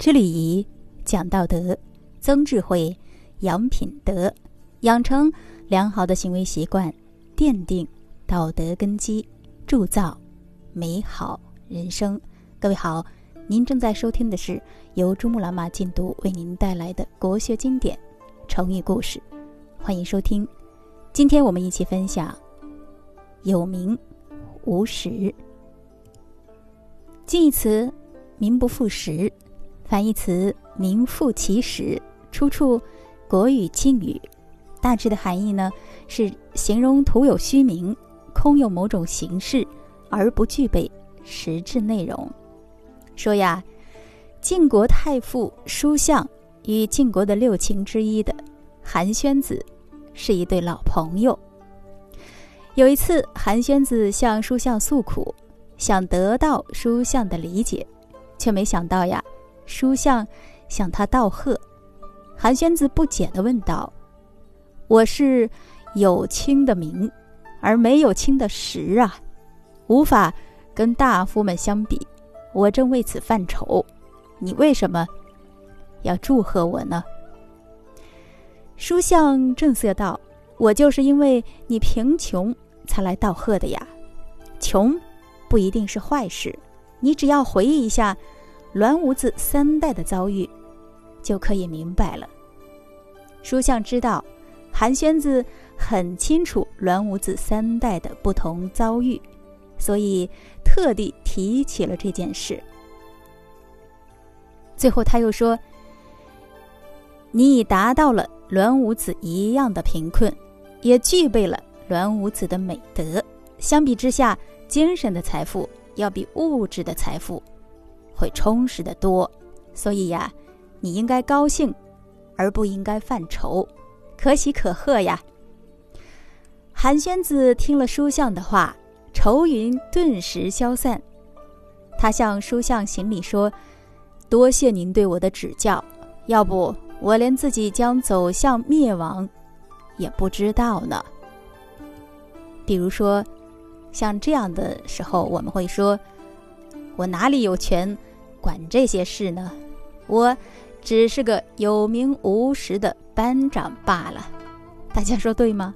知礼仪，讲道德，增智慧，养品德，养成良好的行为习惯，奠定道德根基，铸造美好人生。各位好，您正在收听的是由珠穆朗玛禁读为您带来的国学经典成语故事，欢迎收听。今天我们一起分享“有名无实”。近义词“名不副实”。反义词“名副其实”出处《国语境语》，大致的含义呢是形容徒有虚名，空有某种形式，而不具备实质内容。说呀，晋国太傅叔向与晋国的六卿之一的韩宣子是一对老朋友。有一次，韩宣子向叔向诉苦，想得到叔向的理解，却没想到呀。书相向他道贺，韩宣子不解地问道：“我是有卿的名，而没有卿的实啊，无法跟大夫们相比。我正为此犯愁，你为什么要祝贺我呢？”书相正色道：“我就是因为你贫穷才来道贺的呀。穷不一定是坏事，你只要回忆一下。”栾武子三代的遭遇，就可以明白了。书相知道，韩宣子很清楚栾武子三代的不同遭遇，所以特地提起了这件事。最后他又说：“你已达到了栾武子一样的贫困，也具备了栾武子的美德。相比之下，精神的财富要比物质的财富。”会充实的多，所以呀，你应该高兴，而不应该犯愁，可喜可贺呀。韩宣子听了书相的话，愁云顿时消散。他向书相行礼说：“多谢您对我的指教，要不我连自己将走向灭亡也不知道呢。”比如说，像这样的时候，我们会说：“我哪里有权？”管这些事呢？我只是个有名无实的班长罢了。大家说对吗？